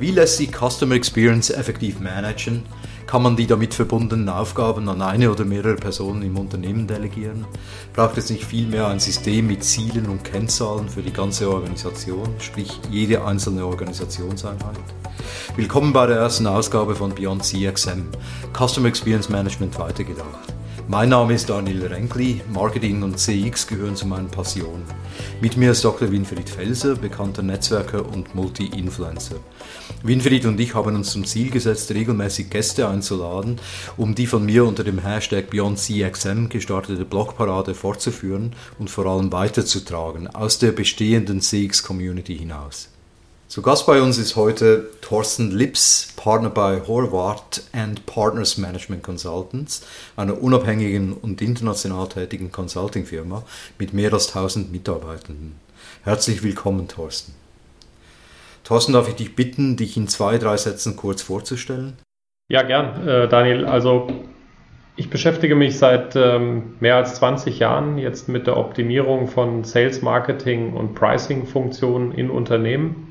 Wie lässt sich Customer Experience effektiv managen? Kann man die damit verbundenen Aufgaben an eine oder mehrere Personen im Unternehmen delegieren? Braucht es nicht vielmehr ein System mit Zielen und Kennzahlen für die ganze Organisation, sprich jede einzelne Organisationseinheit? Willkommen bei der ersten Ausgabe von Beyond CXM, Customer Experience Management weitergedacht. Mein Name ist Daniel Renkli, Marketing und CX gehören zu meinen Passionen. Mit mir ist Dr. Winfried Felser, bekannter Netzwerker und Multi-Influencer. Winfried und ich haben uns zum Ziel gesetzt, regelmäßig Gäste einzuladen, um die von mir unter dem Hashtag BeyondCXM gestartete Blogparade fortzuführen und vor allem weiterzutragen aus der bestehenden CX-Community hinaus. Zu Gast bei uns ist heute Thorsten Lips, Partner bei Horvath and Partners Management Consultants, einer unabhängigen und international tätigen Consulting-Firma mit mehr als 1000 Mitarbeitenden. Herzlich willkommen, Thorsten. Thorsten, darf ich dich bitten, dich in zwei, drei Sätzen kurz vorzustellen? Ja, gern, äh, Daniel. Also ich beschäftige mich seit ähm, mehr als 20 Jahren jetzt mit der Optimierung von Sales, Marketing und Pricing-Funktionen in Unternehmen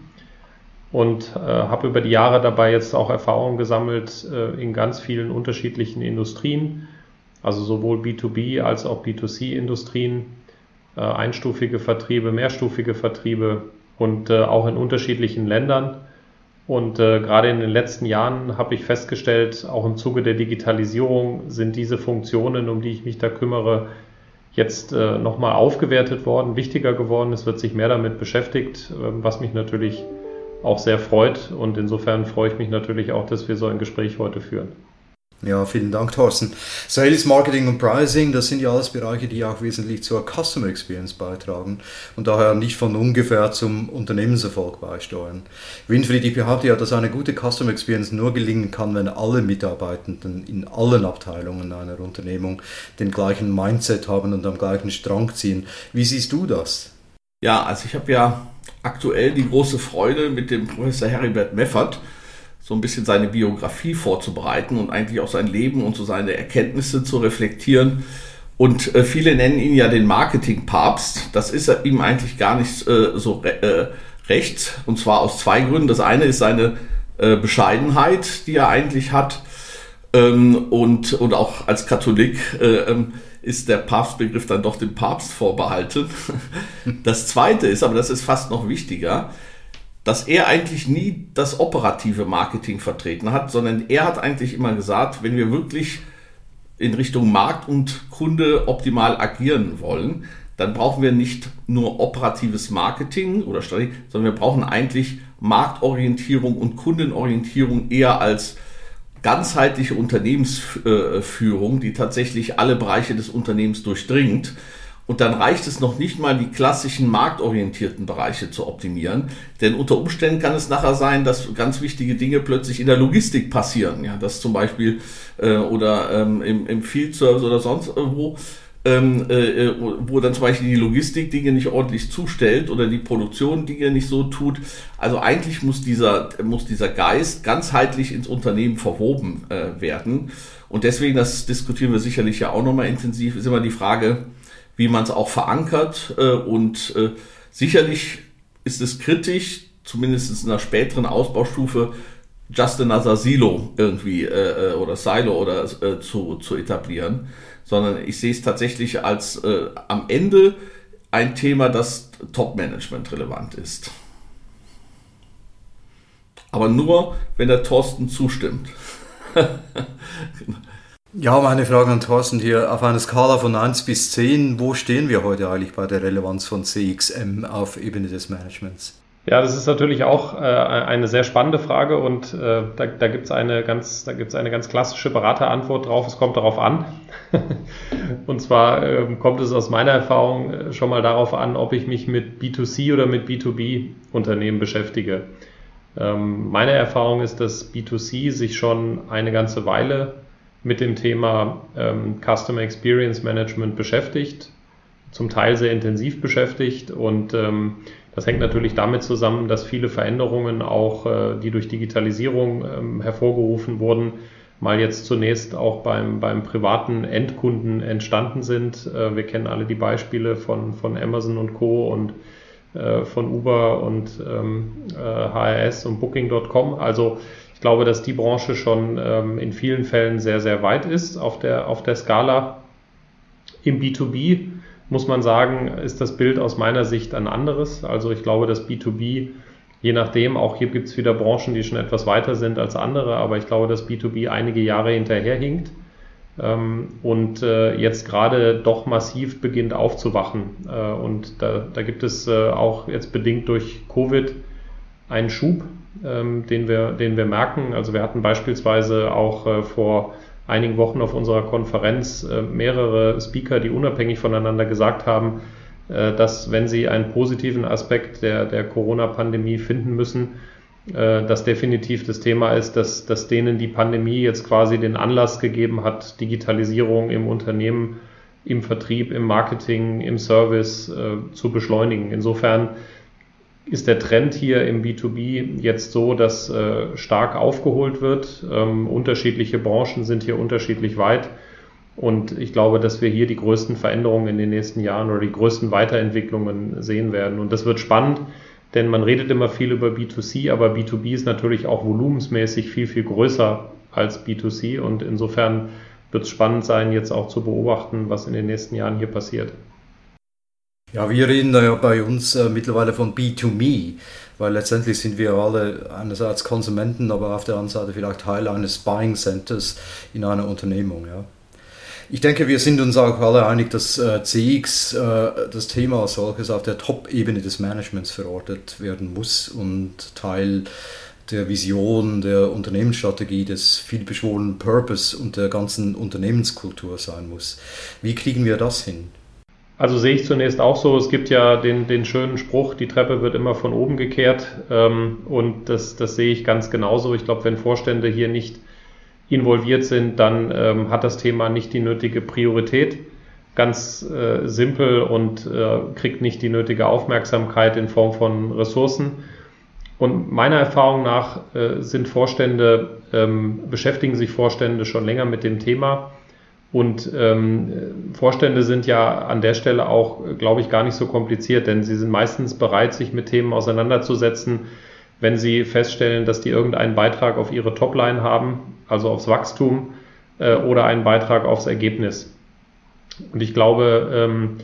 und äh, habe über die Jahre dabei jetzt auch Erfahrungen gesammelt äh, in ganz vielen unterschiedlichen Industrien, also sowohl B2B als auch B2C-Industrien, äh, einstufige Vertriebe, mehrstufige Vertriebe und äh, auch in unterschiedlichen Ländern. Und äh, gerade in den letzten Jahren habe ich festgestellt, auch im Zuge der Digitalisierung sind diese Funktionen, um die ich mich da kümmere, jetzt äh, nochmal aufgewertet worden, wichtiger geworden. Es wird sich mehr damit beschäftigt, ähm, was mich natürlich auch sehr freut. Und insofern freue ich mich natürlich auch, dass wir so ein Gespräch heute führen. Ja, vielen Dank, Thorsten. Sales, Marketing und Pricing, das sind ja alles Bereiche, die auch wesentlich zur Customer Experience beitragen und daher nicht von ungefähr zum Unternehmenserfolg beisteuern. Winfried, ich behaupte ja, dass eine gute Customer Experience nur gelingen kann, wenn alle Mitarbeitenden in allen Abteilungen einer Unternehmung den gleichen Mindset haben und am gleichen Strang ziehen. Wie siehst du das? Ja, also ich habe ja aktuell die große Freude, mit dem Professor Heribert Meffert so ein bisschen seine Biografie vorzubereiten und eigentlich auch sein Leben und so seine Erkenntnisse zu reflektieren. Und äh, viele nennen ihn ja den Marketingpapst. Das ist ihm eigentlich gar nicht äh, so re äh, recht. Und zwar aus zwei Gründen. Das eine ist seine äh, Bescheidenheit, die er eigentlich hat. Ähm, und, und auch als Katholik äh, ähm, ist der Papstbegriff dann doch dem Papst vorbehalten. Das zweite ist, aber das ist fast noch wichtiger, dass er eigentlich nie das operative Marketing vertreten hat, sondern er hat eigentlich immer gesagt, wenn wir wirklich in Richtung Markt und Kunde optimal agieren wollen, dann brauchen wir nicht nur operatives Marketing oder Strategie, sondern wir brauchen eigentlich Marktorientierung und Kundenorientierung eher als ganzheitliche Unternehmensführung, die tatsächlich alle Bereiche des Unternehmens durchdringt. Und dann reicht es noch nicht mal, die klassischen marktorientierten Bereiche zu optimieren. Denn unter Umständen kann es nachher sein, dass ganz wichtige Dinge plötzlich in der Logistik passieren. Ja, dass zum Beispiel äh, oder ähm, im, im Field Service oder sonst wo ähm, äh, äh, wo dann zum Beispiel die Logistik Dinge nicht ordentlich zustellt oder die Produktion Dinge nicht so tut. Also eigentlich muss dieser, muss dieser Geist ganzheitlich ins Unternehmen verwoben äh, werden. Und deswegen, das diskutieren wir sicherlich ja auch nochmal intensiv, ist immer die Frage, wie man es auch verankert. Äh, und äh, sicherlich ist es kritisch, zumindest in einer späteren Ausbaustufe, just another Silo irgendwie äh, äh oder Silo oder äh, zu, zu etablieren sondern ich sehe es tatsächlich als äh, am Ende ein Thema, das Top-Management relevant ist. Aber nur, wenn der Thorsten zustimmt. ja, meine Frage an Thorsten hier. Auf einer Skala von 1 bis 10, wo stehen wir heute eigentlich bei der Relevanz von CXM auf Ebene des Managements? Ja, das ist natürlich auch äh, eine sehr spannende Frage und äh, da, da gibt es eine, ganz, eine ganz klassische Beraterantwort drauf. Es kommt darauf an. und zwar äh, kommt es aus meiner Erfahrung äh, schon mal darauf an, ob ich mich mit B2C oder mit B2B-Unternehmen beschäftige. Ähm, meine Erfahrung ist, dass B2C sich schon eine ganze Weile mit dem Thema ähm, Customer Experience Management beschäftigt, zum Teil sehr intensiv beschäftigt und ähm, das hängt natürlich damit zusammen, dass viele Veränderungen auch, äh, die durch Digitalisierung ähm, hervorgerufen wurden, mal jetzt zunächst auch beim, beim privaten Endkunden entstanden sind. Äh, wir kennen alle die Beispiele von, von Amazon und Co. und äh, von Uber und ähm, HRS und Booking.com. Also ich glaube, dass die Branche schon ähm, in vielen Fällen sehr, sehr weit ist auf der, auf der Skala. Im B2B muss man sagen, ist das Bild aus meiner Sicht ein anderes. Also ich glaube, dass B2B, je nachdem, auch hier gibt es wieder Branchen, die schon etwas weiter sind als andere, aber ich glaube, dass B2B einige Jahre hinterherhinkt ähm, und äh, jetzt gerade doch massiv beginnt aufzuwachen. Äh, und da, da gibt es äh, auch jetzt bedingt durch Covid einen Schub, ähm, den, wir, den wir merken. Also wir hatten beispielsweise auch vor einigen Wochen auf unserer Konferenz äh, mehrere Speaker, die unabhängig voneinander gesagt haben, äh, dass wenn sie einen positiven Aspekt der, der Corona-Pandemie finden müssen, äh, das definitiv das Thema ist, dass, dass denen die Pandemie jetzt quasi den Anlass gegeben hat, Digitalisierung im Unternehmen, im Vertrieb, im Marketing, im Service zu beschleunigen. Insofern ist der Trend hier im B2B jetzt so, dass äh, stark aufgeholt wird. Ähm, unterschiedliche Branchen sind hier unterschiedlich weit. Und ich glaube, dass wir hier die größten Veränderungen in den nächsten Jahren oder die größten Weiterentwicklungen sehen werden. Und das wird spannend, denn man redet immer viel über B2C, aber B2B ist natürlich auch volumensmäßig viel, viel größer als B2C. Und insofern wird es spannend sein, jetzt auch zu beobachten, was in den nächsten Jahren hier passiert. Ja, wir reden ja bei uns äh, mittlerweile von B2Me, weil letztendlich sind wir alle einerseits Konsumenten, aber auf der anderen Seite vielleicht Teil eines Buying Centers in einer Unternehmung. Ja. Ich denke, wir sind uns auch alle einig, dass äh, CX, äh, das Thema als solches, auf der Top-Ebene des Managements verortet werden muss und Teil der Vision, der Unternehmensstrategie, des vielbeschworenen Purpose und der ganzen Unternehmenskultur sein muss. Wie kriegen wir das hin? Also sehe ich zunächst auch so, es gibt ja den, den schönen Spruch, die Treppe wird immer von oben gekehrt ähm, und das, das sehe ich ganz genauso. Ich glaube, wenn Vorstände hier nicht involviert sind, dann ähm, hat das Thema nicht die nötige Priorität, ganz äh, simpel und äh, kriegt nicht die nötige Aufmerksamkeit in Form von Ressourcen. Und meiner Erfahrung nach äh, sind Vorstände, ähm, beschäftigen sich Vorstände schon länger mit dem Thema und ähm, Vorstände sind ja an der Stelle auch, glaube ich, gar nicht so kompliziert, denn sie sind meistens bereit, sich mit Themen auseinanderzusetzen, wenn sie feststellen, dass die irgendeinen Beitrag auf ihre Topline haben, also aufs Wachstum äh, oder einen Beitrag aufs Ergebnis. Und ich glaube, ähm,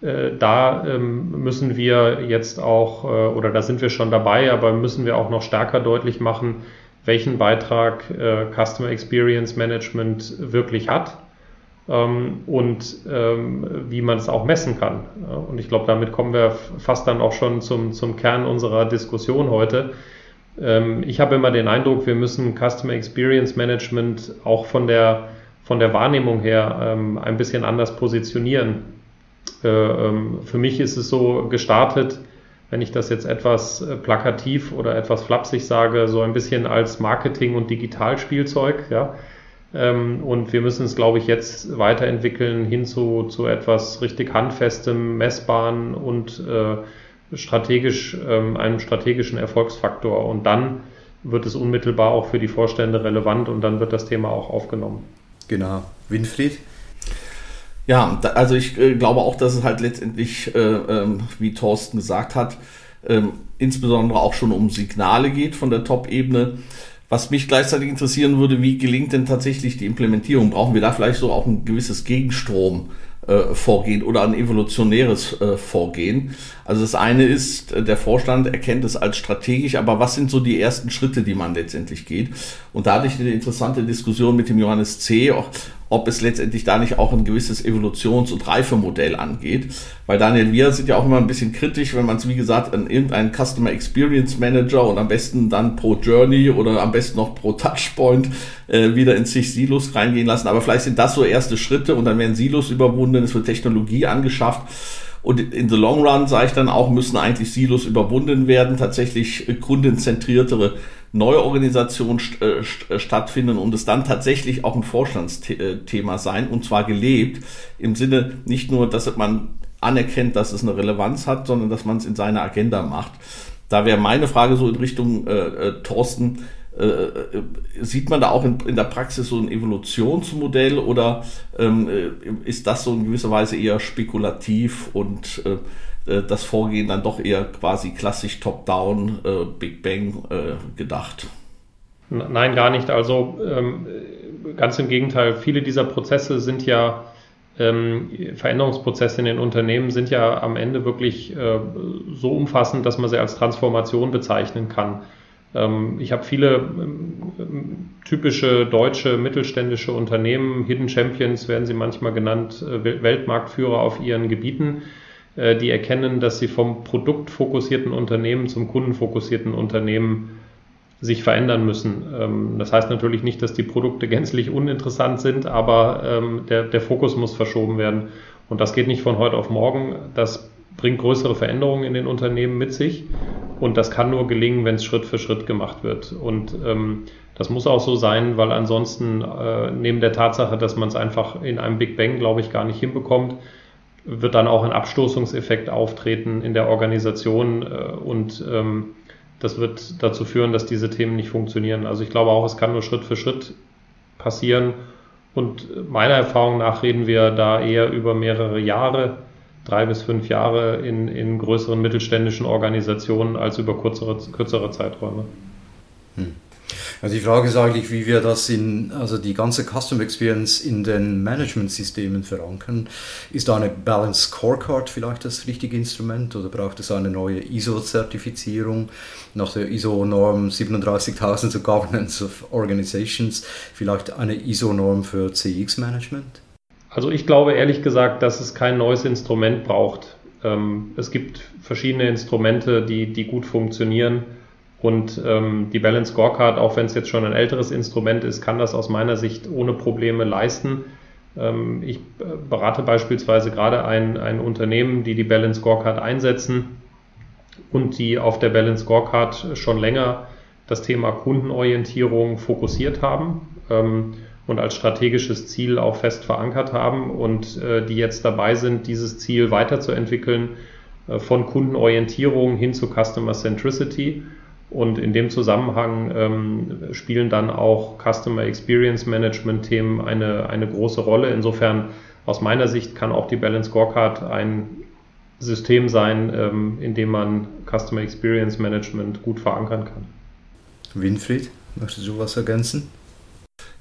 äh, da ähm, müssen wir jetzt auch, äh, oder da sind wir schon dabei, aber müssen wir auch noch stärker deutlich machen, welchen Beitrag äh, Customer Experience Management wirklich hat und ähm, wie man es auch messen kann. Und ich glaube, damit kommen wir fast dann auch schon zum, zum Kern unserer Diskussion heute. Ähm, ich habe immer den Eindruck, wir müssen Customer Experience Management auch von der, von der Wahrnehmung her ähm, ein bisschen anders positionieren. Äh, ähm, für mich ist es so gestartet, wenn ich das jetzt etwas äh, plakativ oder etwas flapsig sage, so ein bisschen als Marketing- und Digitalspielzeug. Ja? Ähm, und wir müssen es, glaube ich, jetzt weiterentwickeln hin zu, zu etwas richtig Handfestem, Messbaren und äh, strategisch, ähm, einem strategischen Erfolgsfaktor. Und dann wird es unmittelbar auch für die Vorstände relevant und dann wird das Thema auch aufgenommen. Genau. Winfried? Ja, also ich äh, glaube auch, dass es halt letztendlich, äh, ähm, wie Thorsten gesagt hat, ähm, insbesondere auch schon um Signale geht von der Top-Ebene. Was mich gleichzeitig interessieren würde, wie gelingt denn tatsächlich die Implementierung? Brauchen wir da vielleicht so auch ein gewisses Gegenstrom? Äh, vorgehen oder ein evolutionäres äh, Vorgehen. Also das eine ist, äh, der Vorstand erkennt es als strategisch, aber was sind so die ersten Schritte, die man letztendlich geht? Und da hatte ich eine interessante Diskussion mit dem Johannes C., ob es letztendlich da nicht auch ein gewisses Evolutions- und Reifemodell angeht. Weil Daniel, wir sind ja auch immer ein bisschen kritisch, wenn man es, wie gesagt, an irgendeinen Customer Experience Manager und am besten dann pro Journey oder am besten noch pro Touchpoint äh, wieder in sich Silos reingehen lassen. Aber vielleicht sind das so erste Schritte und dann werden Silos überwunden, es wird Technologie angeschafft. Und in the long run, sage ich dann auch, müssen eigentlich Silos überwunden werden, tatsächlich kundenzentriertere neue Organisationen st äh, st stattfinden und es dann tatsächlich auch ein Vorstandsthema sein und zwar gelebt im Sinne nicht nur, dass man anerkennt, dass es eine Relevanz hat, sondern dass man es in seiner Agenda macht. Da wäre meine Frage so in Richtung äh, äh, Thorsten, Äh, äh, sieht man da auch in, in, der Praxis so ein Evolutionsmodell oder ähm, äh, ist das so in gewisser Weise eher spekulativ und äh, äh das Vorgehen dann doch eher quasi klassisch Top-Down, äh, Big Bang gedacht? Nein, gar nicht. Also ähm, ganz im Gegenteil, viele dieser Prozesse sind ja ähm, Veränderungsprozesse in den Unternehmen sind ja am Ende wirklich so umfassend, dass man sie als Transformation bezeichnen kann. Ähm, ich habe viele ähm, typische deutsche mittelständische Unternehmen, Hidden Champions werden sie manchmal genannt, äh, Weltmarktführer auf ihren Gebieten, äh, die erkennen, dass sie vom produktfokussierten Unternehmen zum kundenfokussierten Unternehmen sich verändern müssen. Ähm, das heißt natürlich nicht, dass die Produkte gänzlich uninteressant sind, aber der, der Fokus muss verschoben werden. Und das geht nicht von heute auf morgen. Das bringt größere Veränderungen in den Unternehmen mit sich. Und das kann nur gelingen, wenn es Schritt für Schritt gemacht wird. Und ähm, das muss auch so sein, weil ansonsten äh, neben der Tatsache, dass man es einfach in einem Big Bang, glaube ich, gar nicht hinbekommt, wird dann auch ein Abstoßungseffekt auftreten in der Organisation äh, und ähm, das wird dazu führen, dass diese Themen nicht funktionieren. Also ich glaube auch, es kann nur Schritt für Schritt passieren und meiner Erfahrung nach reden wir da eher über mehrere Jahre drei bis fünf Jahre in, in größeren mittelständischen Organisationen als über kürzere, kürzere Zeiträume. Hm. Also die Frage ist eigentlich, wie wir das in, also die ganze Custom Experience in den Management-Systemen verankern. Ist da eine Balance Scorecard vielleicht das richtige Instrument oder braucht es eine neue ISO-Zertifizierung nach der ISO-Norm 37000 zur Governance of Organizations, vielleicht eine ISO-Norm für CX-Management? Also ich glaube ehrlich gesagt, dass es kein neues Instrument braucht. Ähm, es gibt verschiedene Instrumente, die, die gut funktionieren. Und ähm, die Balance Scorecard, auch wenn es jetzt schon ein älteres Instrument ist, kann das aus meiner Sicht ohne Probleme leisten. Ähm, ich äh, berate beispielsweise gerade ein, ein Unternehmen, die die Balance Scorecard einsetzen und die auf der Balance Scorecard schon länger das Thema Kundenorientierung fokussiert haben. Und als strategisches Ziel auch fest verankert haben und äh, die jetzt dabei sind, dieses Ziel weiterzuentwickeln äh, von Kundenorientierung hin zu Customer Centricity. Und in dem Zusammenhang ähm, spielen dann auch Customer Experience Management Themen eine, eine große Rolle. Insofern aus meiner Sicht kann auch die Balance Scorecard ein System sein, ähm, in dem man Customer Experience Management gut verankern kann. Winfried, möchtest du was ergänzen?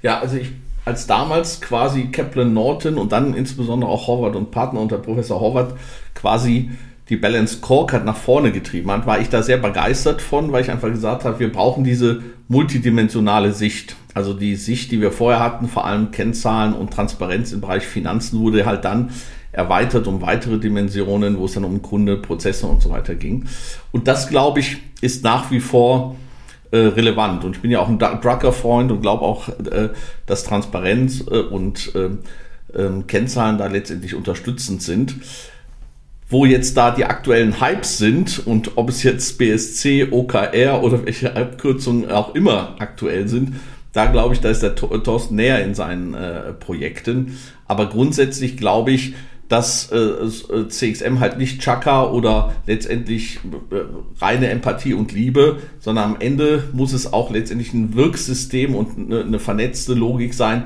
Ja, also ich als damals quasi Kaplan Norton und dann insbesondere auch Horvath und Partner unter Professor Horvath quasi die Balance Scorecard nach vorne getrieben hat, war ich da sehr begeistert von, weil ich einfach gesagt habe, wir brauchen diese multidimensionale Sicht. Also die Sicht, die wir vorher hatten, vor allem Kennzahlen und Transparenz im Bereich Finanzen, wurde halt dann erweitert um weitere Dimensionen, wo es dann um Kunde, Prozesse und so weiter ging. Und das, glaube ich, ist nach wie vor äh, relevant. Und ich bin ja auch ein Drucker-Freund und glaube auch, äh, dass Transparenz äh, und ähm, ähm, Kennzahlen da letztendlich unterstützend sind. Wo jetzt da die aktuellen Hypes sind und ob es jetzt BSC, OKR oder welche Abkürzungen auch immer aktuell sind, da glaube ich, da ist der Thorsten näher in seinen äh, Projekten. Aber grundsätzlich glaube ich, dass äh, äh CXM halt nicht Chaka oder letztendlich äh, reine Empathie und Liebe, sondern am Ende muss es auch letztendlich ein Wirksystem und eine, eine vernetzte Logik sein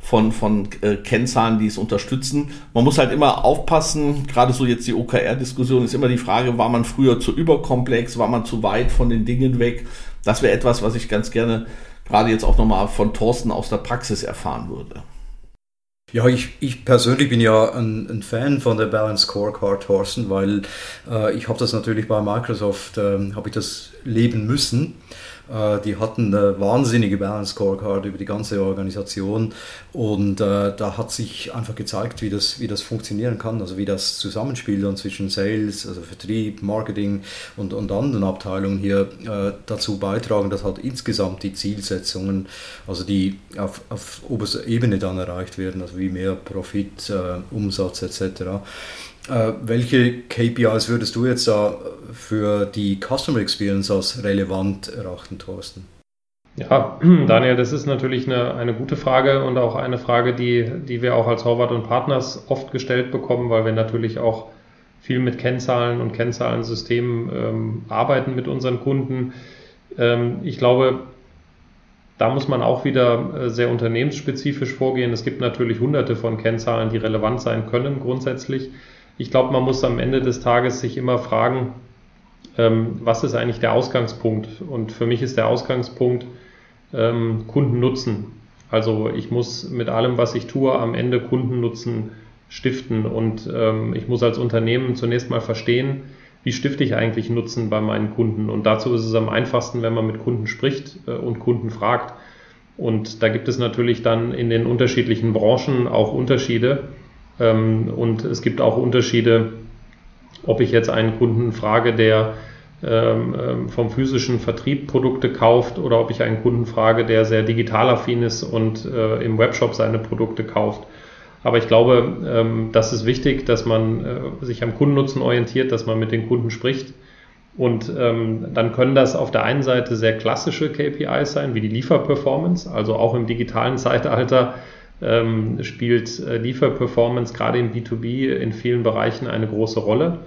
von, von äh, Kennzahlen, die es unterstützen. Man muss halt immer aufpassen, gerade so jetzt die OKR-Diskussion ist immer die Frage, war man früher zu überkomplex, war man zu weit von den Dingen weg? Das wäre etwas, was ich ganz gerne gerade jetzt auch nochmal von Thorsten aus der Praxis erfahren würde. Ja, ich, ich persönlich bin ja ein, ein Fan von der Balance Scorecard, Thorsten, weil äh, ich habe das natürlich bei Microsoft, äh, habe ich das leben müssen. Äh, die hatten eine wahnsinnige Balance Scorecard über die ganze Organisation. Und äh, da hat sich einfach gezeigt, wie das, wie das funktionieren kann, also wie das Zusammenspiel dann zwischen Sales, also Vertrieb, Marketing und, und anderen Abteilungen hier äh, dazu beitragen, dass halt insgesamt die Zielsetzungen, also die auf, auf oberster Ebene dann erreicht werden, also wie mehr Profit, äh, Umsatz etc. Äh, welche KPIs würdest du jetzt da für die Customer Experience als relevant erachten, Thorsten? Ja, Daniel, das ist natürlich eine, eine gute Frage und auch eine Frage, die, die wir auch als Horvath und Partners oft gestellt bekommen, weil wir natürlich auch viel mit Kennzahlen und Kennzahlensystemen ähm, arbeiten mit unseren Kunden. Ähm, ich glaube, Da muss man auch wieder äh, sehr unternehmensspezifisch vorgehen. Es gibt natürlich hunderte von Kennzahlen, die relevant sein können grundsätzlich. Ich glaube, man muss am Ende des Tages sich immer fragen, ähm, was ist eigentlich der Ausgangspunkt? Und für mich ist der Ausgangspunkt ähm, Kundennutzen. Also ich muss mit allem, was ich tue, am Ende Kundennutzen stiften. Und ähm, ich muss als Unternehmen zunächst mal verstehen, wie stifte ich eigentlich Nutzen bei meinen Kunden. Und dazu ist es am einfachsten, wenn man mit Kunden spricht äh, und Kunden fragt. Und da gibt es natürlich dann in den unterschiedlichen Branchen auch Unterschiede. Ähm, und es gibt auch Unterschiede, ob ich jetzt einen Kunden frage, der ähm, ähm, vom physischen Vertrieb Produkte kauft oder ob ich einen Kunden frage, der sehr digital affin ist und äh, im Webshop seine Produkte kauft. Aber ich glaube, das ist wichtig, dass man äh, sich am Kundennutzen orientiert, dass man mit den Kunden spricht. Und dann können das auf der einen Seite sehr klassische KPIs sein, wie die Lieferperformance. Also auch im digitalen Zeitalter ähm, spielt äh, Lieferperformance gerade im B2B in vielen Bereichen eine große Rolle.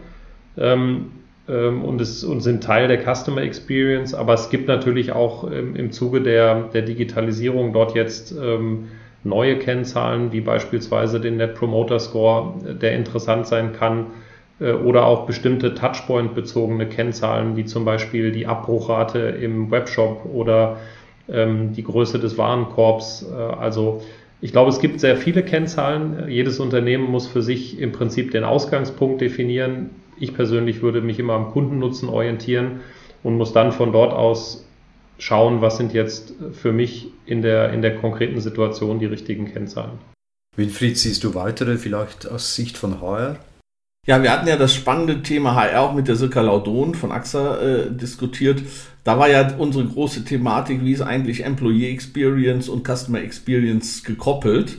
Ähm, ähm, und, es, und sind Teil der Customer Experience. Aber es gibt natürlich auch im Zuge der, der Digitalisierung dort jetzt ähm, neue Kennzahlen, wie beispielsweise den Net Promoter Score, der interessant sein kann, äh, oder auch bestimmte Touchpoint-bezogene Kennzahlen, wie zum Beispiel die Abbruchrate im Webshop oder ähm, die Größe des Warenkorbs. Äh, also ich glaube, es gibt sehr viele Kennzahlen. Jedes Unternehmen muss für sich im Prinzip den Ausgangspunkt definieren. Ich persönlich würde mich immer am Kundennutzen orientieren und muss dann von dort aus schauen, was sind jetzt für mich in der, in der konkreten Situation die richtigen Kennzahlen. Winfried, siehst du weitere vielleicht aus Sicht von HR? Ja, wir hatten ja das spannende Thema HR auch mit der Silka Laudon von AXA äh, diskutiert. Da war ja unsere große Thematik, wie ist eigentlich Employee Experience und Customer Experience gekoppelt.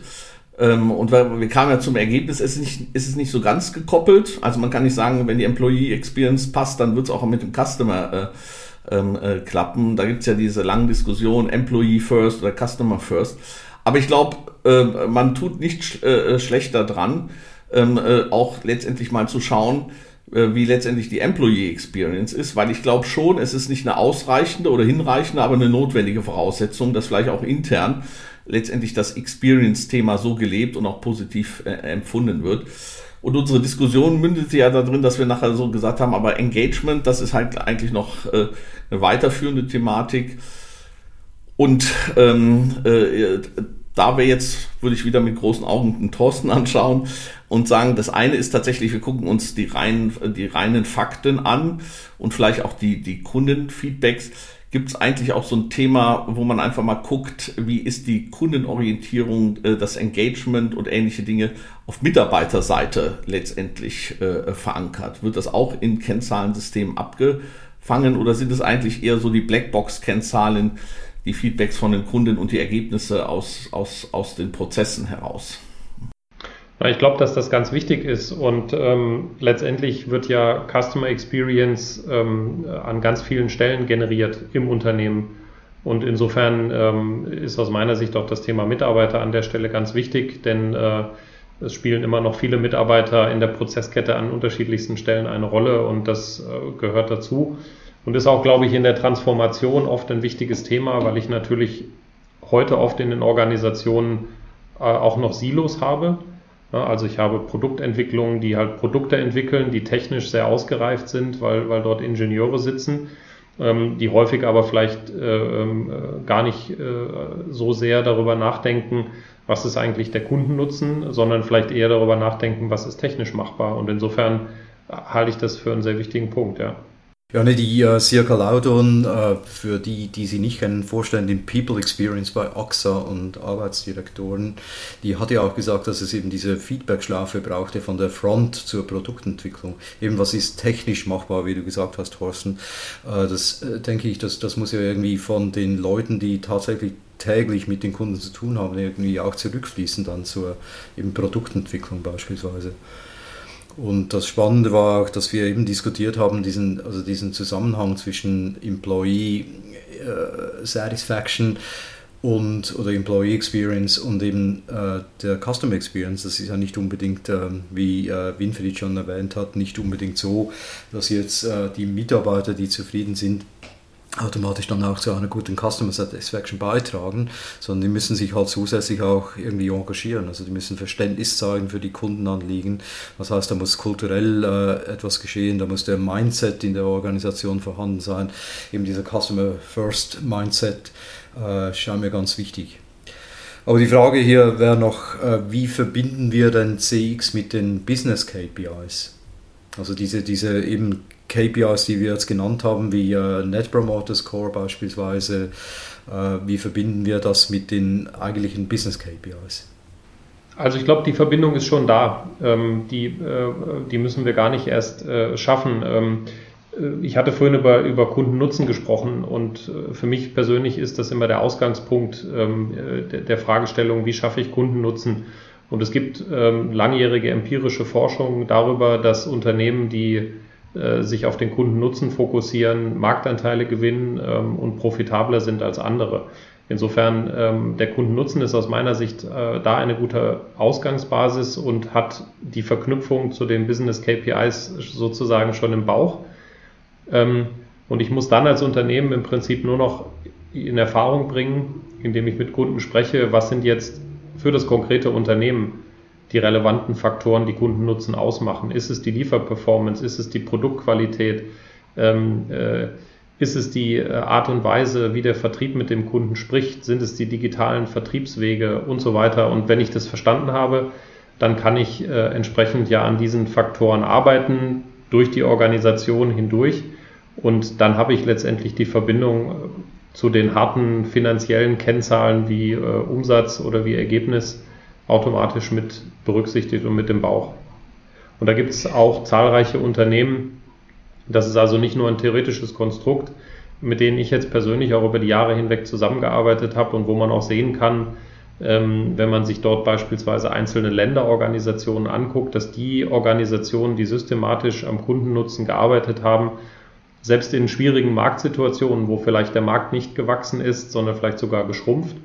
Ähm, und wir, wir kamen ja zum Ergebnis, es ist, nicht, es ist nicht so ganz gekoppelt. Also man kann nicht sagen, wenn die Employee Experience passt, dann wird es auch mit dem Customer äh, ähm, äh, klappen. Da gibt es ja diese lange Diskussion, Employee First oder Customer First. Aber ich glaube, äh, man tut nicht sch äh, schlechter dran, ähm, äh, auch letztendlich mal zu schauen, äh, wie letztendlich die Employee Experience ist, weil ich glaube schon, es ist nicht eine ausreichende oder hinreichende, aber eine notwendige Voraussetzung, dass vielleicht auch intern letztendlich das Experience-Thema so gelebt und auch positiv äh, empfunden wird. Und unsere Diskussion mündete ja darin, dass wir nachher so gesagt haben, aber Engagement, das ist halt eigentlich noch äh, eine weiterführende Thematik. Und ähm, äh, da wir jetzt, würde ich wieder mit großen Augen den Thorsten anschauen und sagen, das eine ist tatsächlich, wir gucken uns die reinen, die reinen Fakten an und vielleicht auch die, die Kundenfeedbacks. Gibt es eigentlich auch so ein Thema, wo man einfach mal guckt, wie ist die Kundenorientierung, äh, das Engagement und ähnliche Dinge auf Mitarbeiterseite letztendlich äh, verankert? Wird das auch in Kennzahlensystemen abgefangen oder sind es eigentlich eher so die Blackbox-Kennzahlen, die Feedbacks von den Kunden und die Ergebnisse aus, aus, aus den Prozessen heraus? Ich glaube, dass das ganz wichtig ist und ähm, letztendlich wird ja Customer Experience ähm, an ganz vielen Stellen generiert im Unternehmen. Und insofern ähm, ist aus meiner Sicht auch das Thema Mitarbeiter an der Stelle ganz wichtig, denn äh, es spielen immer noch viele Mitarbeiter in der Prozesskette an unterschiedlichsten Stellen eine Rolle und das äh, gehört dazu. Und ist auch, glaube ich, in der Transformation oft ein wichtiges Thema, weil ich natürlich heute oft in den Organisationen äh, auch noch Silos habe also ich habe Produktentwicklungen, die halt Produkte entwickeln, die technisch sehr ausgereift sind, weil, weil dort Ingenieure sitzen, ähm, die häufig aber vielleicht äh, ähm, äh, gar nicht äh, so sehr darüber nachdenken, was ist eigentlich der Kundennutzen, sondern vielleicht eher darüber nachdenken, was ist technisch machbar. Und insofern halte ich das für einen sehr wichtigen Punkt, ja. Ja, ne, die äh, Circa Laudon, äh, für die, die sie nicht kennen, vorstellen, den People Experience bei AXA und Arbeitsdirektoren, die hat ja auch gesagt, dass es eben diese Feedback-Schlaufe brauchte von der Front zur Produktentwicklung. Eben was ist technisch machbar, wie du gesagt hast, Thorsten. Äh, das äh, denke ich, das, das muss ja irgendwie von den Leuten, die tatsächlich täglich mit den Kunden zu tun haben, irgendwie auch zurückfließen dann zur eben Produktentwicklung beispielsweise. Und das Spannende war auch, dass wir eben diskutiert haben, diesen, also diesen Zusammenhang zwischen Employee äh, Satisfaction und oder Employee Experience und eben äh, der Customer Experience. Das ist ja nicht unbedingt, äh, wie äh, Winfried schon erwähnt hat, nicht unbedingt so, dass jetzt äh, die Mitarbeiter, die zufrieden sind, automatisch dann auch zu einer guten Customer Satisfaction beitragen, sondern die müssen sich halt zusätzlich auch irgendwie engagieren. Also die müssen Verständnis zeigen für die Kundenanliegen. Das heißt, da muss kulturell äh, etwas geschehen, da muss der Mindset in der Organisation vorhanden sein. Eben dieser Customer First Mindset äh, scheint mir ganz wichtig. Aber die Frage hier wäre noch, äh, wie verbinden wir denn CX mit den Business KPIs? Also diese, diese eben KPIs, die wir jetzt genannt haben, wie äh, Net Promoter Score beispielsweise, äh, wie verbinden wir das mit den eigentlichen Business KPIs? Also ich glaube, die Verbindung ist schon da. Ähm, die, äh, die müssen wir gar nicht erst schaffen. Ähm, äh, ich hatte vorhin über, über Kundennutzen gesprochen und für mich persönlich ist das immer der Ausgangspunkt ähm, der, Fragestellung, wie schaffe ich Kundennutzen? Und es gibt langjährige empirische Forschung darüber, dass Unternehmen, die sich auf den Kundennutzen fokussieren, Marktanteile gewinnen ähm, und profitabler sind als andere. Insofern, ähm, der Kundennutzen ist aus meiner Sicht äh, da eine gute Ausgangsbasis und hat die Verknüpfung zu den Business KPIs sozusagen schon im Bauch. Ähm, und ich muss dann als Unternehmen im Prinzip nur noch in Erfahrung bringen, indem ich mit Kunden spreche, was sind jetzt für das konkrete Unternehmen die relevanten Faktoren, die Kundennutzen ausmachen. Ist es die Lieferperformance? Ist es die Produktqualität? Ähm, äh, ist es die äh, Art und Weise, wie der Vertrieb mit dem Kunden spricht? Sind es die digitalen Vertriebswege und so weiter? Und wenn ich das verstanden habe, dann kann ich äh, entsprechend ja an diesen Faktoren arbeiten, durch die Organisation hindurch. Und dann habe ich letztendlich die Verbindung äh, zu den harten finanziellen Kennzahlen wie äh, Umsatz oder wie Ergebnis automatisch mit berücksichtigt und mit dem Bauch. Und da gibt es auch zahlreiche Unternehmen, das ist also nicht nur ein theoretisches Konstrukt, mit denen ich jetzt persönlich auch über die Jahre hinweg zusammengearbeitet habe und wo man auch sehen kann, ähm, wenn man sich dort beispielsweise einzelne Länderorganisationen anguckt, dass die Organisationen, die systematisch am Kundennutzen gearbeitet haben, selbst in schwierigen Marktsituationen, wo vielleicht der Markt nicht gewachsen ist, sondern vielleicht sogar geschrumpft,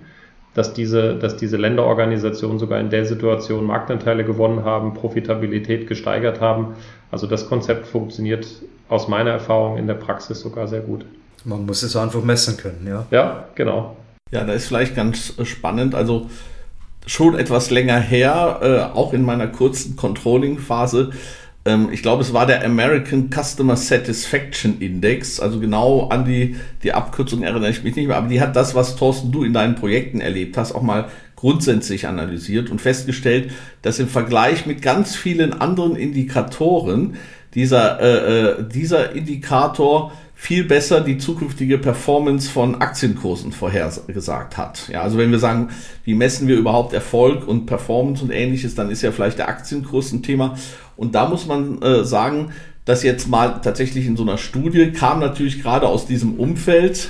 dass diese, dass diese Länderorganisationen sogar in der Situation Marktanteile gewonnen haben, Profitabilität gesteigert haben. Also das Konzept funktioniert aus meiner Erfahrung in der Praxis sogar sehr gut. Man muss es einfach messen können, ja. Ja, genau. Ja, da ist vielleicht ganz spannend. Also schon etwas länger her, äh, auch in meiner kurzen Controlling-Phase, ich glaube, es war der American Customer Satisfaction Index. Also genau an die, die Abkürzung erinnere ich mich nicht mehr, aber die hat das, was Thorsten du in deinen Projekten erlebt hast, auch mal grundsätzlich analysiert und festgestellt, dass im Vergleich mit ganz vielen anderen Indikatoren dieser, äh, äh dieser Indikator viel besser die zukünftige Performance von Aktienkursen vorhergesagt hat. Ja, also wenn wir sagen, wie messen wir überhaupt Erfolg und Performance und ähnliches, dann ist ja vielleicht der Aktienkurs ein Thema. Und da muss man äh, sagen, dass jetzt mal tatsächlich in so einer Studie kam natürlich gerade aus diesem Umfeld,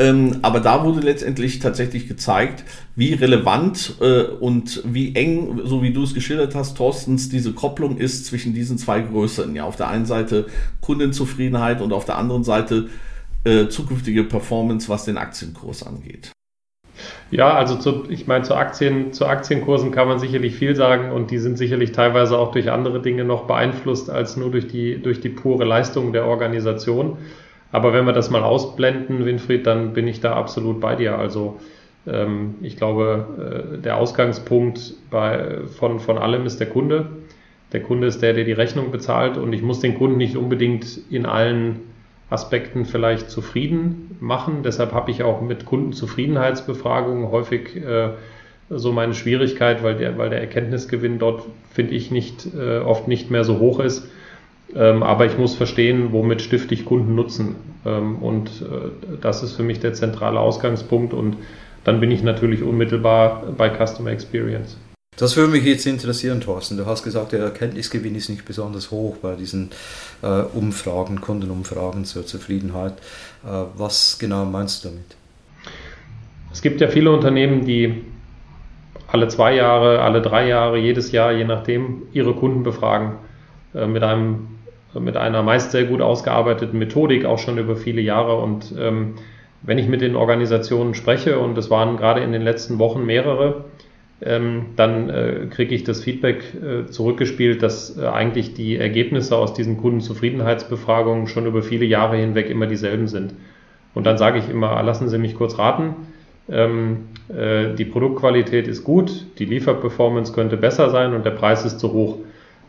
ähm, aber da wurde letztendlich tatsächlich gezeigt, wie relevant äh, und wie eng, so wie du es geschildert hast, Thorstens, diese Kopplung ist zwischen diesen zwei Größen. Ja, auf der einen Seite Kundenzufriedenheit und auf der anderen Seite äh, zukünftige Performance, was den Aktienkurs angeht. Ja, also zu, ich meine, zu, Aktien, zu Aktienkursen kann man sicherlich viel sagen und die sind sicherlich teilweise auch durch andere Dinge noch beeinflusst als nur durch die, durch die pure Leistung der Organisation. Aber wenn wir das mal ausblenden, Winfried, dann bin ich da absolut bei dir. Also ähm, ich glaube, äh, der Ausgangspunkt bei, von, von allem ist der Kunde. Der Kunde ist der, der die Rechnung bezahlt und ich muss den Kunden nicht unbedingt in allen Aspekten vielleicht zufrieden machen. Deshalb habe ich auch mit Kundenzufriedenheitsbefragungen häufig äh, so meine Schwierigkeit, weil der, weil der Erkenntnisgewinn dort, finde ich, nicht, äh, oft nicht mehr so hoch ist. Ähm, aber ich muss verstehen, womit stifte ich Kundennutzen. Ähm, und äh, das ist für mich der zentrale Ausgangspunkt. Und dann bin ich natürlich unmittelbar bei Customer Experience. Das würde mich jetzt interessieren, Thorsten. Du hast gesagt, der Erkenntnisgewinn ist nicht besonders hoch bei diesen äh, Umfragen, Kundenumfragen zur Zufriedenheit. Äh, was genau meinst du damit? Es gibt ja viele Unternehmen, die alle zwei Jahre, alle drei Jahre, jedes Jahr, je nachdem, ihre Kunden befragen. Äh, mit einem mit einer meist sehr gut ausgearbeiteten Methodik, auch schon über viele Jahre. Und ähm, wenn ich mit den Organisationen spreche, und es waren gerade in den letzten Wochen mehrere, ähm, dann äh, kriege ich das Feedback äh, zurückgespielt, dass äh, eigentlich die Ergebnisse aus diesen Kundenzufriedenheitsbefragungen schon über viele Jahre hinweg immer dieselben sind. Und dann sage ich immer, lassen Sie mich kurz raten. Ähm, äh, die Produktqualität ist gut, die Lieferperformance könnte besser sein und der Preis ist zu hoch.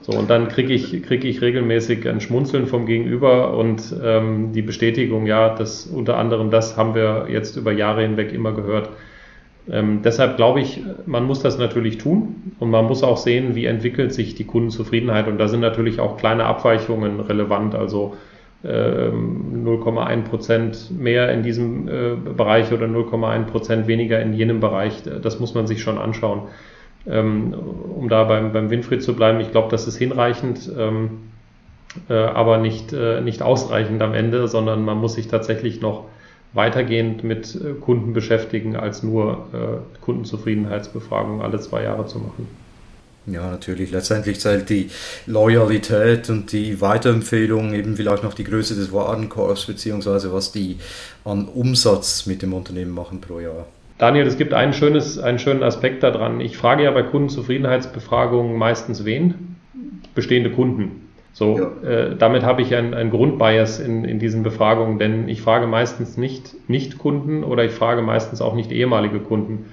So, und dann kriege ich, krieg ich regelmäßig ein Schmunzeln vom Gegenüber und ähm, die Bestätigung, ja, dass unter anderem das haben wir jetzt über Jahre hinweg immer gehört. Ähm, deshalb glaube ich, man muss das natürlich tun und man muss auch sehen, wie entwickelt sich die Kundenzufriedenheit. Und da sind natürlich auch kleine Abweichungen relevant. Also 0,1 ähm, Prozent mehr in diesem äh, Bereich oder 0,1 Prozent weniger in jenem Bereich. Das muss man sich schon anschauen. Ähm, um da beim, beim Winfried zu bleiben, ich glaube, das ist hinreichend, ähm, äh, aber nicht, äh, nicht ausreichend am Ende, sondern man muss sich tatsächlich noch weitergehend mit Kunden beschäftigen, als nur Kundenzufriedenheitsbefragungen alle zwei Jahre zu machen. Ja, natürlich. Letztendlich zählt die Loyalität und die Weiterempfehlung, eben vielleicht noch die Größe des Warenkorbs, beziehungsweise was die an Umsatz mit dem Unternehmen machen pro Jahr. Daniel, es gibt einen, schönes, einen schönen Aspekt daran. Ich frage ja bei Kundenzufriedenheitsbefragungen meistens wen? Bestehende Kunden. So, ja. äh, damit habe ich einen Grundbias in, in diesen Befragungen, denn ich frage meistens nicht Nicht-Kunden oder ich frage meistens auch nicht ehemalige Kunden.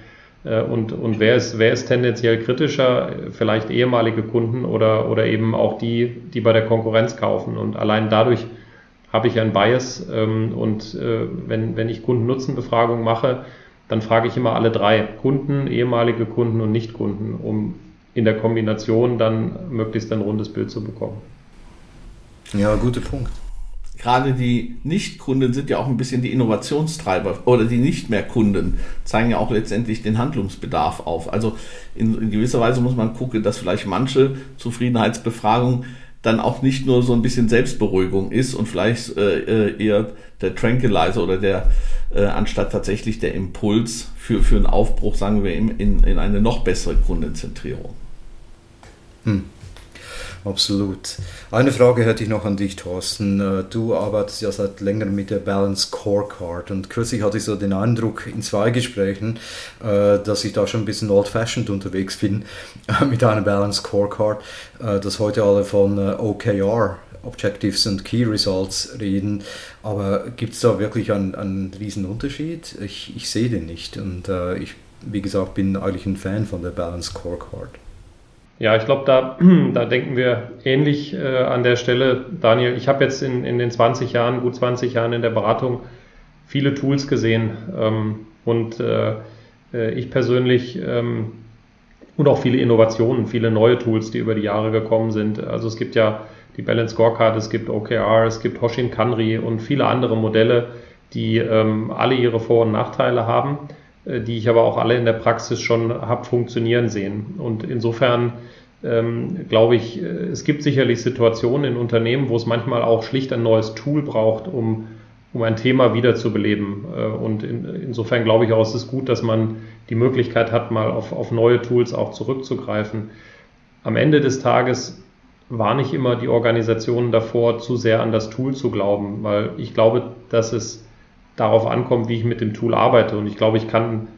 Äh, und, und wer, ist, wer ist tendenziell kritischer? Vielleicht ehemalige Kunden oder, oder eben auch die, die bei der Konkurrenz kaufen. Und allein dadurch habe ich ein Bias. Ähm, und äh, wenn, wenn ich Kundennutzenbefragungen mache, dann frage ich immer alle drei, Kunden, ehemalige Kunden und Nichtkunden, um in der Kombination dann möglichst ein rundes Bild zu bekommen. Ja, guter Punkt gerade die Nicht-Kunden sind ja auch ein bisschen die Innovationstreiber oder die nicht mehr Kunden zeigen ja auch letztendlich den Handlungsbedarf auf. Also in, in gewisser Weise muss man gucken, dass vielleicht manche Zufriedenheitsbefragungen dann auch nicht nur so ein bisschen Selbstberuhigung ist und vielleicht äh, äh eher der Tranquilizer oder der äh, anstatt tatsächlich der Impuls für, für einen Aufbruch, sagen wir, in, in, in eine noch bessere Kundenzentrierung. Hm. Absolut. Eine Frage hätte ich noch an dich, Thorsten. Äh, du arbeitest ja seit längerem mit der Balance Scorecard und kürzlich hatte ich so den Eindruck in zwei Gesprächen, äh, dass ich da schon ein bisschen old-fashioned unterwegs bin mit einer Balance Scorecard, dass heute alle von OKR Objectives and Key Results reden. Aber gibt es da wirklich einen, einen riesen Unterschied? Ich, ich sehe den nicht und ich, wie gesagt, bin eigentlich ein Fan von der Balance Scorecard. Ja, ich glaube, da, da denken wir ähnlich äh, an der Stelle. Daniel, ich habe jetzt in, in den 20 Jahren, gut 20 Jahren in der Beratung viele Tools gesehen ähm, und äh, äh, ich persönlich ähm, und auch viele Innovationen, viele neue Tools, die über die Jahre gekommen sind. Also es gibt ja die Balance Scorecard, es gibt OKR, es gibt Hoshin Kanri und viele andere Modelle, die ähm, alle ihre Vor- und Nachteile haben. Äh, die ich aber auch alle in der Praxis schon habe funktionieren sehen. Und insofern ähm, glaube ich, äh, es gibt sicherlich Situationen in Unternehmen, wo es manchmal auch schlicht ein neues Tool braucht, um, um ein Thema wiederzubeleben. Äh, und in, insofern glaube ich auch, es ist gut, dass man die Möglichkeit hat, mal auf, auf neue Tools auch zurückzugreifen. Am Ende des Tages war nicht immer die Organisation davor, zu sehr an das Tool zu glauben, weil ich glaube, dass es darauf ankommt, wie ich mit dem Tool arbeite. Und ich glaube, ich kann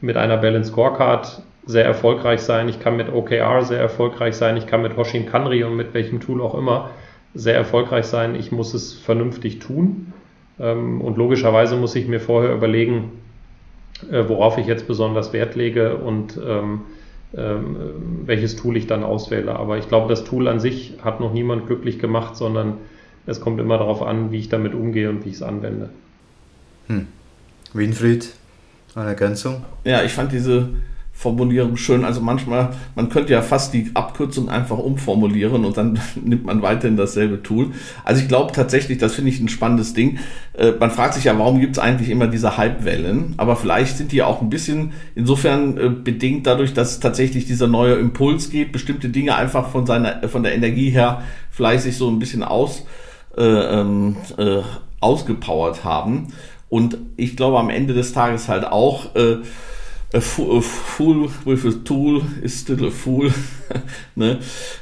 mit einer Balance Scorecard sehr erfolgreich sein. Ich kann mit OKR sehr erfolgreich sein. Ich kann mit Hoshin Kanri und mit welchem Tool auch immer sehr erfolgreich sein. Ich muss es vernünftig tun. Ähm, und logischerweise muss ich mir vorher überlegen, äh, worauf ich jetzt besonders Wert lege und ähm, welches Tool ich dann auswähle. Aber ich glaube, das Tool an sich hat noch niemand glücklich gemacht, sondern es kommt immer darauf an, wie ich damit umgehe und wie ich es anwende. Hm. Winfried, eine Ergänzung? Ja, ich fand diese Formulierung schön. Also manchmal, man könnte ja fast die Abkürzung einfach umformulieren und dann nimmt man weiterhin dasselbe Tool. Also ich glaube tatsächlich, das finde ich ein spannendes Ding. Äh, man fragt sich ja, warum gibt es eigentlich immer diese Hypewellen? Aber vielleicht sind die auch ein bisschen insofern äh, bedingt dadurch, dass tatsächlich dieser neue Impuls geht, bestimmte Dinge einfach von seiner, von der Energie her vielleicht sich so ein bisschen aus, äh, ähm, äh, ausgepowert haben. Und ich glaube am Ende des Tages halt auch, äh, a, fool with a tool is still a fool. ne?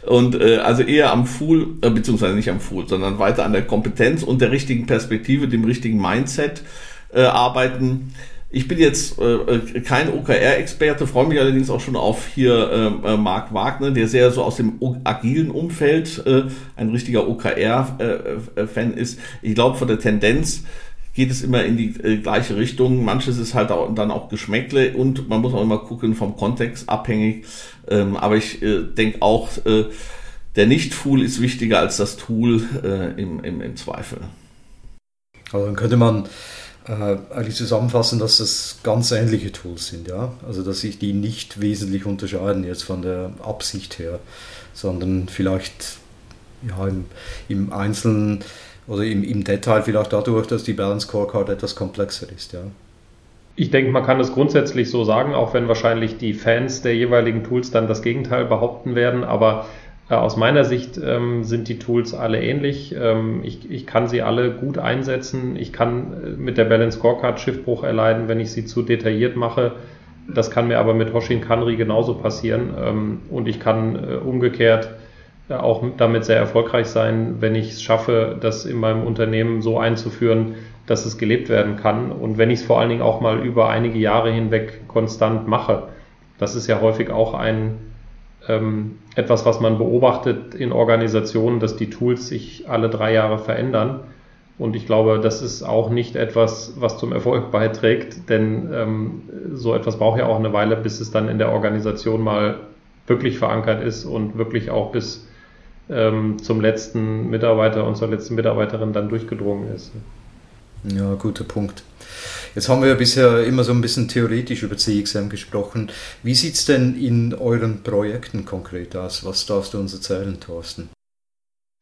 Und äh, also eher am Fool, äh, beziehungsweise nicht am Fool, sondern weiter an der Kompetenz und der richtigen Perspektive, dem richtigen Mindset äh, arbeiten. Ich bin jetzt äh, äh kein OKR-Experte, freue mich allerdings auch schon auf hier ähm, äh, Marc Wagner, der sehr so aus dem agilen Umfeld äh, ein richtiger OKR-Fan äh, ist. Ich glaube, von der Tendenz geht es immer in die äh, gleiche Richtung. Manches ist halt auch, dann auch Geschmäckle und man muss auch immer gucken vom Kontext abhängig. Ähm, aber ich äh, denke auch, äh, der Nicht-Fool ist wichtiger als das Tool äh, im, im, im Zweifel. Also dann könnte man äh, eigentlich zusammenfassen, dass das ganz ähnliche Tools sind, ja. Also dass sich die nicht wesentlich unterscheiden jetzt von der Absicht her, sondern vielleicht ja, im, im Einzelnen oder im, im Detail vielleicht dadurch, dass die Balance Scorecard etwas komplexer ist, ja. Ich denke, man kann es grundsätzlich so sagen, auch wenn wahrscheinlich die Fans der jeweiligen Tools dann das Gegenteil behaupten werden, aber äh, aus meiner Sicht ähm, sind die Tools alle ähnlich. Ähm, ich, ich, kann sie alle gut einsetzen. Ich kann äh, mit der Balance Scorecard Schiffbruch erleiden, wenn ich sie zu detailliert mache. Das kann mir aber mit Hoshin Kanri genauso passieren. Ähm, und ich kann äh, umgekehrt auch damit sehr erfolgreich sein, wenn ich es schaffe, das in meinem Unternehmen so einzuführen, dass es gelebt werden kann. Und wenn ich es vor allen Dingen auch mal über einige Jahre hinweg konstant mache. Das ist ja häufig auch ein ähm, etwas, was man beobachtet in Organisationen, dass die Tools sich alle drei Jahre verändern. Und ich glaube, das ist auch nicht etwas, was zum Erfolg beiträgt, denn ähm, so etwas braucht ja auch eine Weile, bis es dann in der Organisation mal wirklich verankert ist und wirklich auch bis ähm, zum letzten Mitarbeiter und zur letzten Mitarbeiterin dann durchgedrungen ist. Ja, guter Punkt. Jetzt haben wir ja bisher immer so ein bisschen theoretisch über CXM gesprochen. Wie sieht es denn in euren Projekten konkret aus? Was darfst du uns erzählen, Thorsten?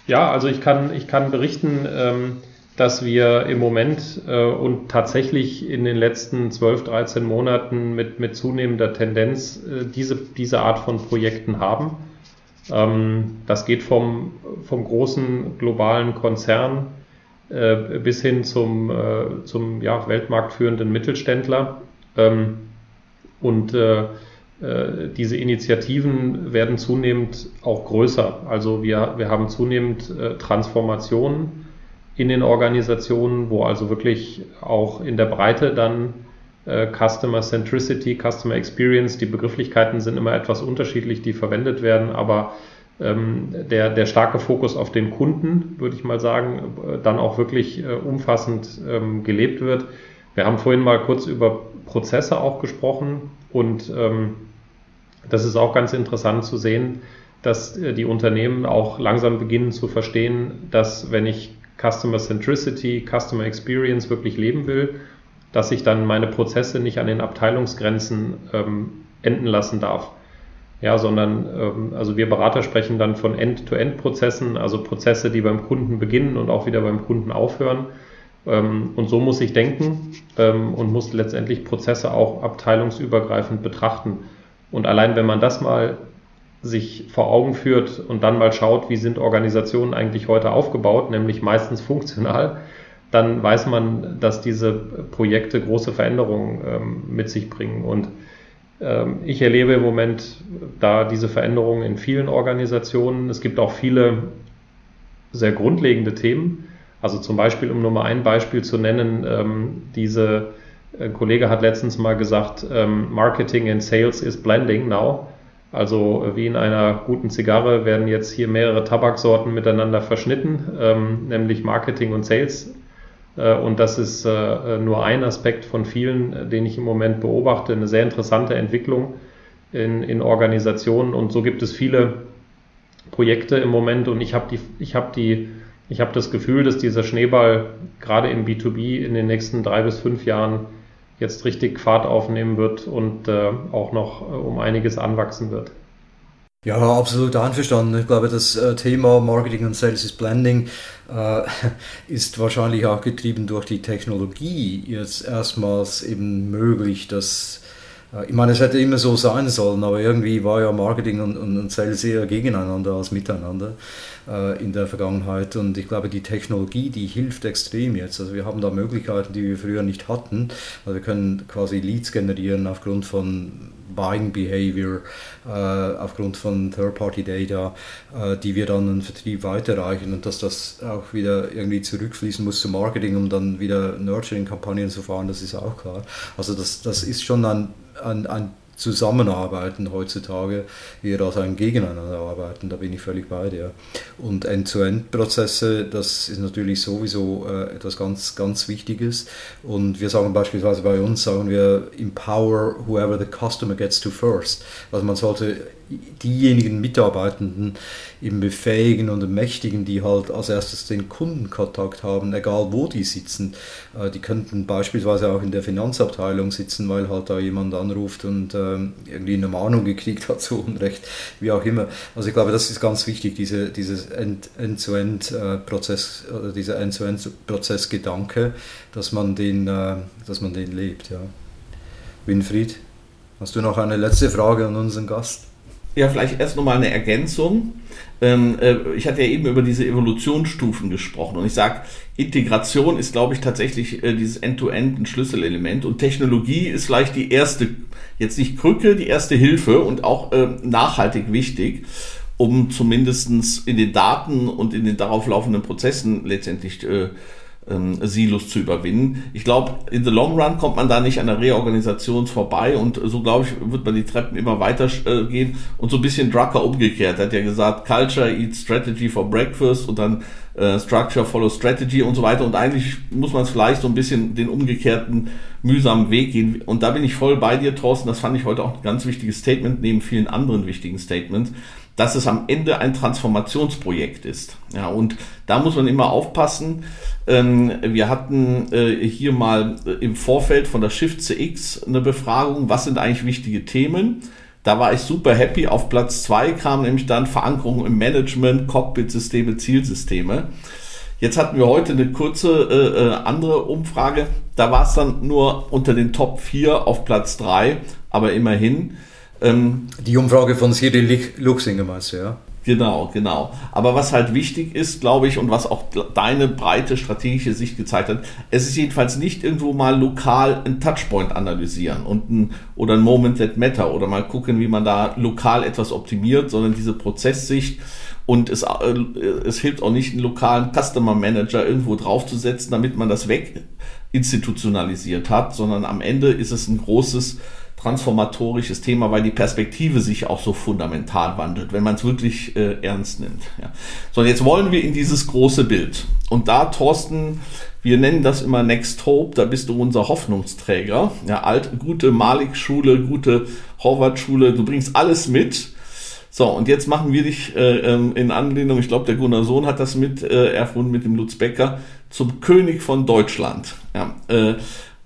Ja, also ich kann, ich kann berichten, ähm, dass wir im Moment äh, und tatsächlich in den letzten 12, 13 Monaten mit, mit zunehmender Tendenz äh, diese, diese Art von Projekten haben. Ähm, das geht vom, vom großen globalen Konzern äh, bis hin zum, äh, zum ja, weltmarktführenden Mittelständler. Ähm, und äh, diese Initiativen werden zunehmend auch größer. Also wir, wir haben zunehmend Transformationen in den Organisationen, wo also wirklich auch in der Breite dann Customer Centricity, Customer Experience, die Begrifflichkeiten sind immer etwas unterschiedlich, die verwendet werden, aber ähm, der, der starke Fokus auf den Kunden, würde ich mal sagen, äh, dann auch wirklich äh, umfassend ähm, gelebt wird. Wir haben vorhin mal kurz über Prozesse auch gesprochen und ähm, das ist auch ganz interessant zu sehen, dass äh, die Unternehmen auch langsam beginnen zu verstehen, dass wenn ich Customer Centricity, Customer Experience wirklich leben will, dass ich dann meine Prozesse nicht an den Abteilungsgrenzen ähm, enden lassen darf ja, sondern ähm, also wir Berater sprechen dann von End-to-End-Prozessen, also Prozesse, die beim Kunden beginnen und auch wieder beim Kunden aufhören. Ähm, und so muss ich denken ähm, und muss letztendlich Prozesse auch abteilungsübergreifend betrachten. Und allein wenn man das mal sich vor Augen führt und dann mal schaut, wie sind Organisationen eigentlich heute aufgebaut, nämlich meistens funktional, dann weiß man, dass diese Projekte große Veränderungen ähm, mit sich bringen. Und ähm, ich erlebe im Moment da diese Veränderungen in vielen Organisationen. Es gibt auch viele sehr grundlegende Themen. Also zum Beispiel, um nur mal ein Beispiel zu nennen, ähm, diese ein Kollege hat letztens mal gesagt, ähm, Marketing and Sales is blending now. Also wie in einer guten Zigarre werden jetzt hier mehrere Tabaksorten miteinander verschnitten, nämlich Marketing und Sales äh, und das ist äh, nur ein Aspekt von vielen, äh, den ich im Moment beobachte. Eine sehr interessante Entwicklung in, in Organisationen. Und so gibt es viele Projekte im Moment. Und ich habe die, ich habe die, ich habe das Gefühl, dass dieser Schneeball gerade im B2B in den nächsten drei bis fünf Jahren jetzt richtig Fahrt aufnehmen wird und äh, auch noch um einiges anwachsen wird. Ja, absolut einverstanden. Ich glaube, das äh, Thema Marketing und Sales is Blending äh, ist wahrscheinlich auch getrieben durch die Technologie jetzt erstmals eben möglich, dass äh, ich meine, es hätte immer so sein sollen, aber irgendwie war ja Marketing und, und, und Sales eher gegeneinander als miteinander äh, in der Vergangenheit. Und ich glaube, die Technologie, die hilft extrem jetzt. Also wir haben da Möglichkeiten, die wir früher nicht hatten. Also wir können quasi Leads generieren aufgrund von Buying Behavior äh, aufgrund von Third-Party-Data, äh, die wir dann im Vertrieb weiterreichen und dass das auch wieder irgendwie zurückfließen muss zum Marketing, um dann wieder Nurturing-Kampagnen zu fahren, das ist auch klar. Also das, das ist schon ein, ein, ein zusammenarbeiten heutzutage, eher als ein Gegeneinander arbeiten, da bin ich völlig bei dir. Und End-to-End-Prozesse, das ist natürlich sowieso äh, etwas ganz, ganz Wichtiges. Und wir sagen beispielsweise bei uns, sagen wir, empower whoever the customer gets to first. Also man sollte diejenigen Mitarbeitenden eben befähigen und ermächtigen, die halt als erstes den Kundenkontakt haben, egal wo die sitzen. Äh, die könnten beispielsweise auch in der Finanzabteilung sitzen, weil halt da jemand anruft und ähm, irgendwie eine Mahnung gekriegt hat zu Unrecht, wie auch immer. Also ich glaube, das ist ganz wichtig, diese, dieses End-to-End-Prozess oder dieser End-to-End-Prozess-Gedanke, dass man den, äh, dass man den lebt. Ja. Winfried, hast du noch eine letzte Frage an unseren Gast? Ja, vielleicht erst nochmal eine Ergänzung. Ähm, äh, ich hatte ja eben über diese Evolutionsstufen gesprochen und ich sage, Integration ist, glaube ich, tatsächlich äh, dieses End-to-End ein Schlüsselelement und Technologie ist vielleicht die erste, jetzt nicht Krücke, die erste Hilfe und auch äh, nachhaltig wichtig, um zumindestens in den Daten und in den darauf laufenden Prozessen letztendlich ähm, Silos zu überwinden. Ich glaube, in the long run kommt man da nicht an der Reorganisation vorbei und so glaube ich, wird man die Treppen immer weiter äh, gehen. Und so ein bisschen Drucker umgekehrt. Er hat ja gesagt, Culture eats Strategy for Breakfast und dann äh, Structure follow Strategy und so weiter. Und eigentlich muss man es vielleicht so ein bisschen den umgekehrten mühsamen Weg gehen. Und da bin ich voll bei dir, Thorsten, das fand ich heute auch ein ganz wichtiges Statement neben vielen anderen wichtigen Statements dass es am Ende ein Transformationsprojekt ist. Ja, und da muss man immer aufpassen. Ähm, wir hatten äh, hier mal äh, im Vorfeld von der Shift CX eine Befragung, was sind eigentlich wichtige Themen? Da war ich super happy. Auf Platz zwei kam nämlich dann Verankerung im Management, Cockpit-Systeme, Zielsysteme. Jetzt hatten wir heute eine kurze äh, äh andere Umfrage. Da war es dann nur unter den Top 4 auf Platz 3, aber immerhin. Ähm, die Umfrage von Siri Luxinger meinst du, ja? Genau, genau. Aber was halt wichtig ist, glaube ich, und was auch deine breite strategische Sicht gezeigt hat, es ist jedenfalls nicht irgendwo mal lokal ein Touchpoint analysieren und ein, oder ein Moment that matter oder mal gucken, wie man da lokal etwas optimiert, sondern diese Prozesssicht und es, äh, es hilft auch nicht, einen lokalen Customer Manager irgendwo draufzusetzen, damit man das weg institutionalisiert hat, sondern am Ende ist es ein großes transformatorisches Thema, weil die Perspektive sich auch so fundamental wandelt, wenn man es wirklich äh, ernst nimmt. Ja. So, und jetzt wollen wir in dieses große Bild. Und da, Thorsten, wir nennen das immer Next Hope, da bist du unser Hoffnungsträger. Ja, alt, gute Malik-Schule, gute Horvath-Schule, du bringst alles mit. So, und jetzt machen wir dich äh, ähm, in Anlehnung, ich glaube, der Gunnar Sohn hat das mit äh, erfunden mit dem Lutz Becker, zum König von Deutschland. Ja, äh,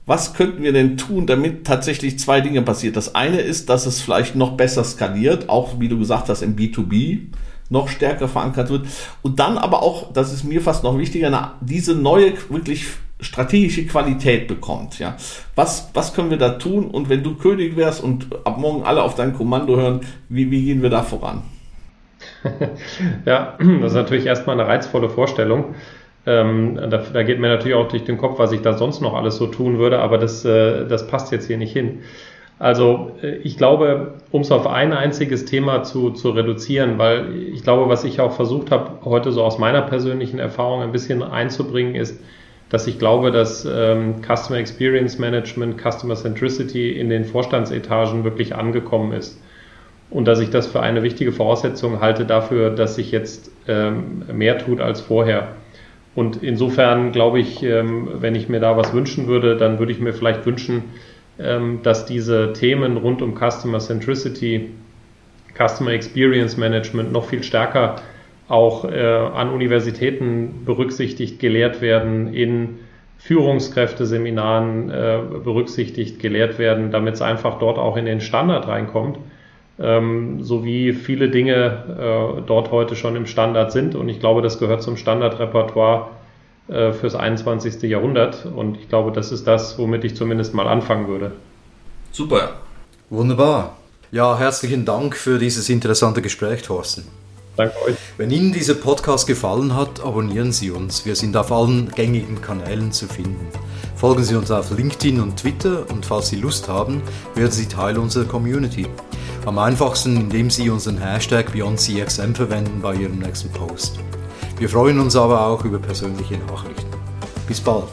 was könnten wir denn tun, damit tatsächlich zwei Dinge passiert? Das eine ist, dass es vielleicht noch besser skaliert, auch wie du gesagt hast, im B2B noch stärker verankert wird. Und dann aber auch, das ist mir fast noch wichtiger, diese neue, wirklich strategische Qualität bekommt. Ja, was, was können wir da tun? Und wenn du König wärst und ab morgen alle auf dein Kommando hören, wie, wie gehen wir da voran? ja, das ist natürlich erstmal eine reizvolle Vorstellung. Ähm, da, da, geht mir natürlich auch durch den Kopf, was ich da sonst noch alles so tun würde, aber das, äh, das passt jetzt hier nicht hin. Also äh, ich glaube, um es auf ein einziges Thema zu, zu reduzieren, weil ich glaube, was ich auch versucht habe, heute so aus meiner persönlichen Erfahrung ein bisschen einzubringen, ist, dass ich glaube, dass ähm, Customer Experience Management, Customer Centricity in den Vorstandsetagen wirklich angekommen ist. Und dass ich das für eine wichtige Voraussetzung halte dafür, dass sich jetzt ähm, mehr tut als vorher. Und insofern glaube ich, ähm, wenn ich mir da was wünschen würde, dann würde ich mir vielleicht wünschen, ähm, dass diese Themen rund um Customer Centricity, Customer Experience Management noch viel stärker auch äh, an Universitäten berücksichtigt gelehrt werden, in Führungskräfteseminaren äh, berücksichtigt gelehrt werden, damit es einfach dort auch in den Standard reinkommt ähm, so wie viele Dinge äh, dort heute schon im Standard sind. Und ich glaube, das gehört zum Standardrepertoire äh, fürs 21. Jahrhundert. Und ich glaube, das ist das, womit ich zumindest mal anfangen würde. Super. Wunderbar. Ja, herzlichen Dank für dieses interessante Gespräch, Thorsten. Danke euch. Wenn Ihnen dieser Podcast gefallen hat, abonnieren Sie uns. Wir sind auf allen gängigen Kanälen zu finden. Folgen Sie uns auf LinkedIn und Twitter und falls Sie Lust haben, werden Sie Teil unserer Community. Am einfachsten, indem Sie unseren Hashtag BeyondCXM verwenden bei Ihrem nächsten Post. Wir freuen uns aber auch über persönliche Nachrichten. Bis bald!